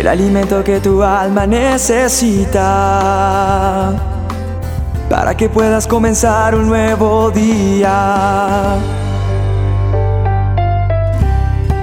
el alimento que tu alma necesita para que puedas comenzar un nuevo día.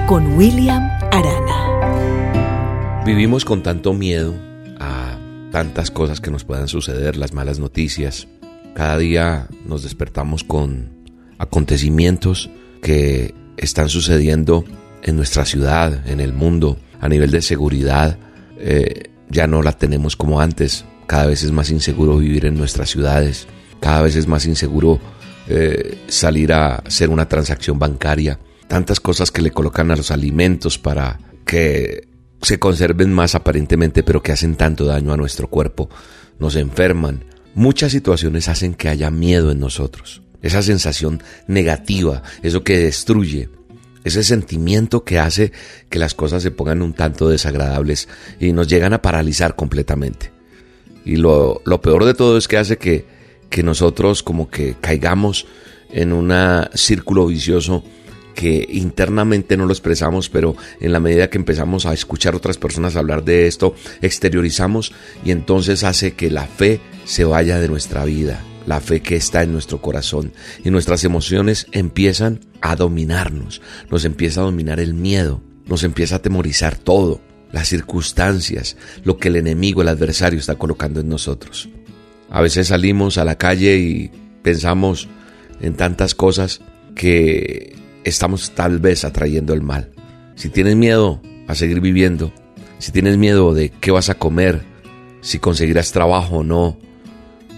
Con William Arana. Vivimos con tanto miedo a tantas cosas que nos puedan suceder, las malas noticias. Cada día nos despertamos con acontecimientos que están sucediendo en nuestra ciudad, en el mundo, a nivel de seguridad. Eh, ya no la tenemos como antes. Cada vez es más inseguro vivir en nuestras ciudades. Cada vez es más inseguro eh, salir a hacer una transacción bancaria. Tantas cosas que le colocan a los alimentos para que se conserven más aparentemente, pero que hacen tanto daño a nuestro cuerpo. Nos enferman. Muchas situaciones hacen que haya miedo en nosotros esa sensación negativa, eso que destruye, ese sentimiento que hace que las cosas se pongan un tanto desagradables y nos llegan a paralizar completamente. Y lo, peor de todo es que hace que, que nosotros como que caigamos en un círculo vicioso que internamente no lo expresamos, pero en la medida que empezamos a escuchar otras personas hablar de esto, exteriorizamos y entonces hace que la fe se vaya de nuestra vida la fe que está en nuestro corazón y nuestras emociones empiezan a dominarnos, nos empieza a dominar el miedo, nos empieza a temorizar todo, las circunstancias, lo que el enemigo, el adversario está colocando en nosotros. A veces salimos a la calle y pensamos en tantas cosas que estamos tal vez atrayendo el mal. Si tienes miedo a seguir viviendo, si tienes miedo de qué vas a comer, si conseguirás trabajo o no,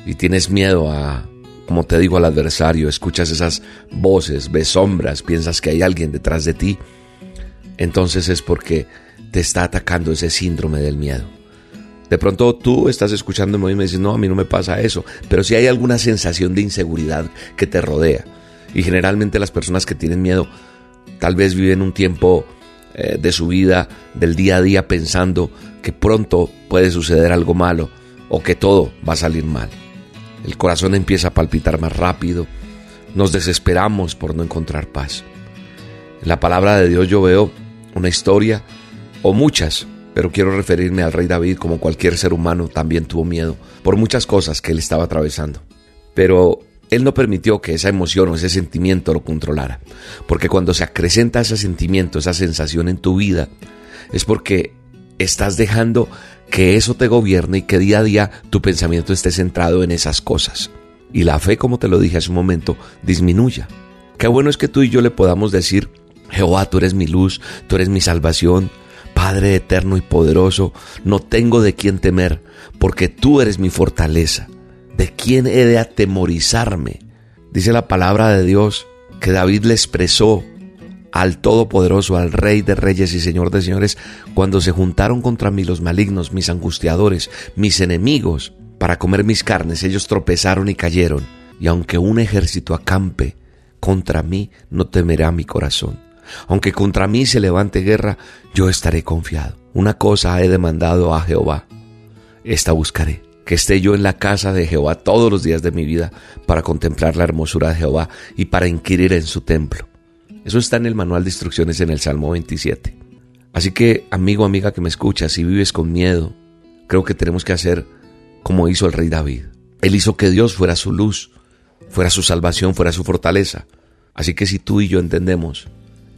y tienes miedo a, como te digo, al adversario, escuchas esas voces, ves sombras, piensas que hay alguien detrás de ti, entonces es porque te está atacando ese síndrome del miedo. De pronto tú estás escuchándome y me dices, no, a mí no me pasa eso, pero si hay alguna sensación de inseguridad que te rodea. Y generalmente las personas que tienen miedo tal vez viven un tiempo eh, de su vida, del día a día, pensando que pronto puede suceder algo malo o que todo va a salir mal el corazón empieza a palpitar más rápido, nos desesperamos por no encontrar paz. En la palabra de Dios yo veo una historia, o muchas, pero quiero referirme al rey David como cualquier ser humano también tuvo miedo por muchas cosas que él estaba atravesando. Pero él no permitió que esa emoción o ese sentimiento lo controlara, porque cuando se acrecenta ese sentimiento, esa sensación en tu vida, es porque estás dejando que eso te gobierne y que día a día tu pensamiento esté centrado en esas cosas. Y la fe, como te lo dije hace un momento, disminuya. Qué bueno es que tú y yo le podamos decir, Jehová, tú eres mi luz, tú eres mi salvación, Padre eterno y poderoso, no tengo de quién temer, porque tú eres mi fortaleza. ¿De quién he de atemorizarme? Dice la palabra de Dios que David le expresó al Todopoderoso, al Rey de Reyes y Señor de Señores, cuando se juntaron contra mí los malignos, mis angustiadores, mis enemigos, para comer mis carnes, ellos tropezaron y cayeron, y aunque un ejército acampe contra mí, no temerá mi corazón. Aunque contra mí se levante guerra, yo estaré confiado. Una cosa he demandado a Jehová, esta buscaré, que esté yo en la casa de Jehová todos los días de mi vida para contemplar la hermosura de Jehová y para inquirir en su templo. Eso está en el manual de instrucciones en el Salmo 27. Así que, amigo, amiga que me escuchas, si vives con miedo, creo que tenemos que hacer como hizo el rey David. Él hizo que Dios fuera su luz, fuera su salvación, fuera su fortaleza. Así que si tú y yo entendemos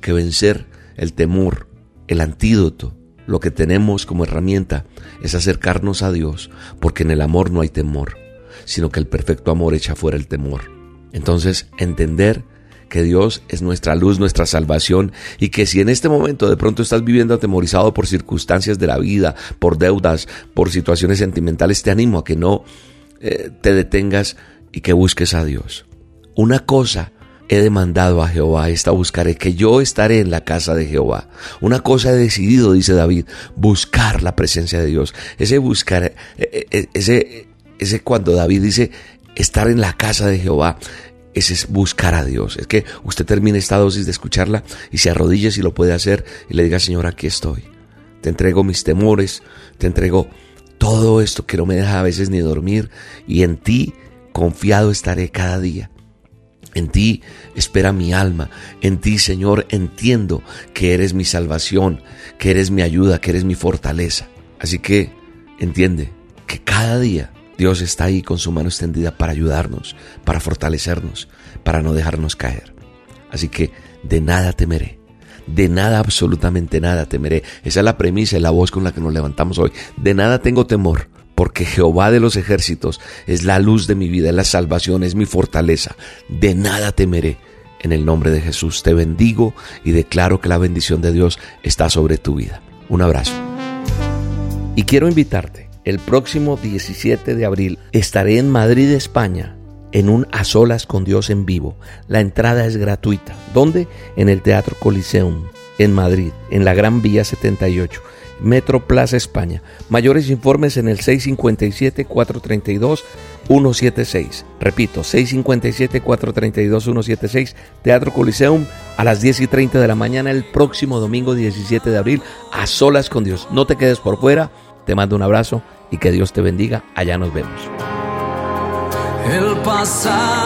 que vencer el temor, el antídoto, lo que tenemos como herramienta es acercarnos a Dios, porque en el amor no hay temor, sino que el perfecto amor echa fuera el temor. Entonces, entender que Dios es nuestra luz, nuestra salvación y que si en este momento de pronto estás viviendo atemorizado por circunstancias de la vida, por deudas, por situaciones sentimentales, te animo a que no eh, te detengas y que busques a Dios. Una cosa he demandado a Jehová, esta buscaré, que yo estaré en la casa de Jehová. Una cosa he decidido, dice David, buscar la presencia de Dios. Ese buscar, eh, eh, ese, ese cuando David dice estar en la casa de Jehová, ese es buscar a Dios. Es que usted termine esta dosis de escucharla y se arrodille si lo puede hacer y le diga, Señor, aquí estoy. Te entrego mis temores, te entrego todo esto que no me deja a veces ni dormir y en ti confiado estaré cada día. En ti espera mi alma. En ti, Señor, entiendo que eres mi salvación, que eres mi ayuda, que eres mi fortaleza. Así que entiende que cada día Dios está ahí con su mano extendida para ayudarnos, para fortalecernos, para no dejarnos caer. Así que de nada temeré. De nada, absolutamente nada temeré. Esa es la premisa y la voz con la que nos levantamos hoy. De nada tengo temor, porque Jehová de los ejércitos es la luz de mi vida, es la salvación, es mi fortaleza. De nada temeré. En el nombre de Jesús te bendigo y declaro que la bendición de Dios está sobre tu vida. Un abrazo. Y quiero invitarte, el próximo 17 de abril estaré en Madrid, España, en un A Solas con Dios en vivo. La entrada es gratuita. ¿Dónde? En el Teatro Coliseum, en Madrid, en la Gran Vía 78. Metro Plaza España. Mayores informes en el 657-432-176. Repito, 657-432-176. Teatro Coliseum a las 10 y 30 de la mañana el próximo domingo 17 de abril a solas con Dios. No te quedes por fuera. Te mando un abrazo y que Dios te bendiga. Allá nos vemos. El pasado.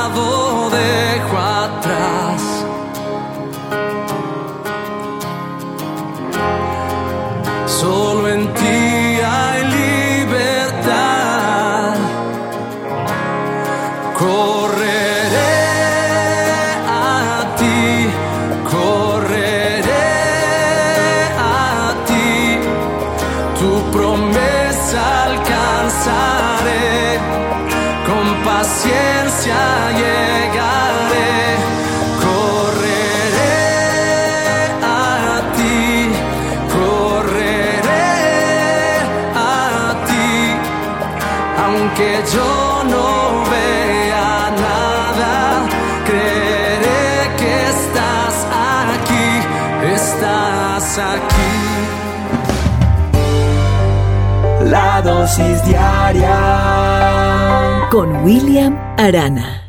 Aunque yo no vea nada, creeré que estás aquí, estás aquí. La dosis diaria con William Arana.